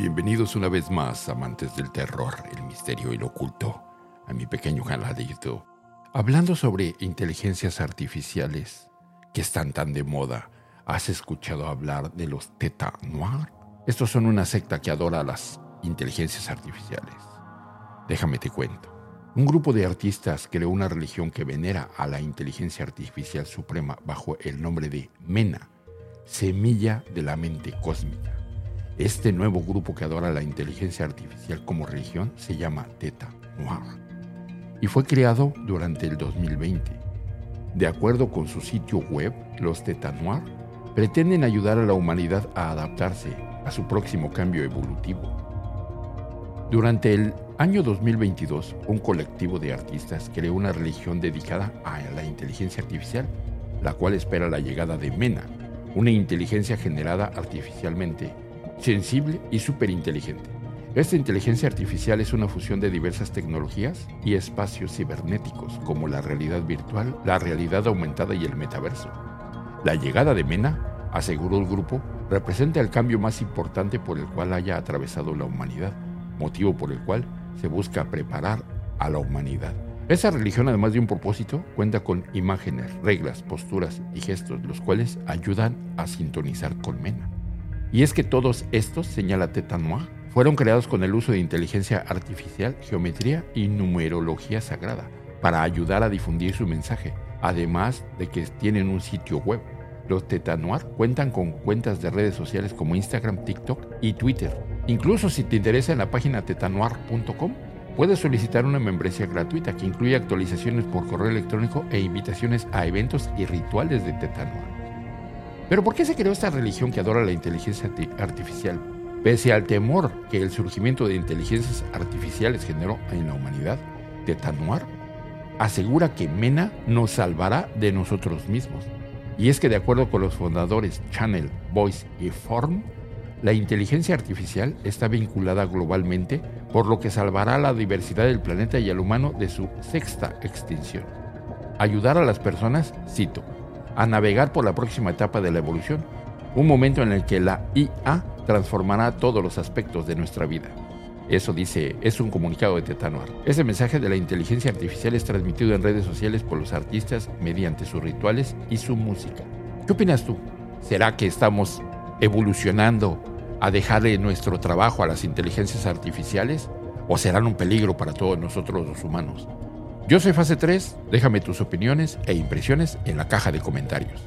Bienvenidos una vez más, amantes del terror, el misterio y lo oculto, a mi pequeño canal de YouTube. Hablando sobre inteligencias artificiales que están tan de moda, ¿has escuchado hablar de los Teta Noir? Estos son una secta que adora las inteligencias artificiales. Déjame te cuento. Un grupo de artistas creó una religión que venera a la inteligencia artificial suprema bajo el nombre de Mena, semilla de la mente cósmica. Este nuevo grupo que adora la inteligencia artificial como religión se llama Teta Noir y fue creado durante el 2020. De acuerdo con su sitio web, los Teta Noir pretenden ayudar a la humanidad a adaptarse a su próximo cambio evolutivo. Durante el año 2022, un colectivo de artistas creó una religión dedicada a la inteligencia artificial, la cual espera la llegada de Mena, una inteligencia generada artificialmente sensible y superinteligente. Esta inteligencia artificial es una fusión de diversas tecnologías y espacios cibernéticos como la realidad virtual, la realidad aumentada y el metaverso. La llegada de Mena, aseguró el grupo, representa el cambio más importante por el cual haya atravesado la humanidad, motivo por el cual se busca preparar a la humanidad. Esa religión, además de un propósito, cuenta con imágenes, reglas, posturas y gestos, los cuales ayudan a sintonizar con Mena. Y es que todos estos, señala Teta Noir, fueron creados con el uso de inteligencia artificial, geometría y numerología sagrada para ayudar a difundir su mensaje, además de que tienen un sitio web. Los Teta Noir cuentan con cuentas de redes sociales como Instagram, TikTok y Twitter. Incluso si te interesa en la página tetanoir.com, puedes solicitar una membresía gratuita que incluye actualizaciones por correo electrónico e invitaciones a eventos y rituales de Teta Noir. Pero ¿por qué se creó esta religión que adora la inteligencia artificial? Pese al temor que el surgimiento de inteligencias artificiales generó en la humanidad, Tetanuar asegura que Mena nos salvará de nosotros mismos. Y es que de acuerdo con los fundadores Channel, Voice y Form, la inteligencia artificial está vinculada globalmente, por lo que salvará a la diversidad del planeta y al humano de su sexta extinción. Ayudar a las personas, cito, a navegar por la próxima etapa de la evolución, un momento en el que la IA transformará todos los aspectos de nuestra vida. Eso dice, es un comunicado de Tetanuar. Ese mensaje de la inteligencia artificial es transmitido en redes sociales por los artistas mediante sus rituales y su música. ¿Qué opinas tú? ¿Será que estamos evolucionando a dejarle nuestro trabajo a las inteligencias artificiales? ¿O serán un peligro para todos nosotros los humanos? Yo soy Fase 3, déjame tus opiniones e impresiones en la caja de comentarios.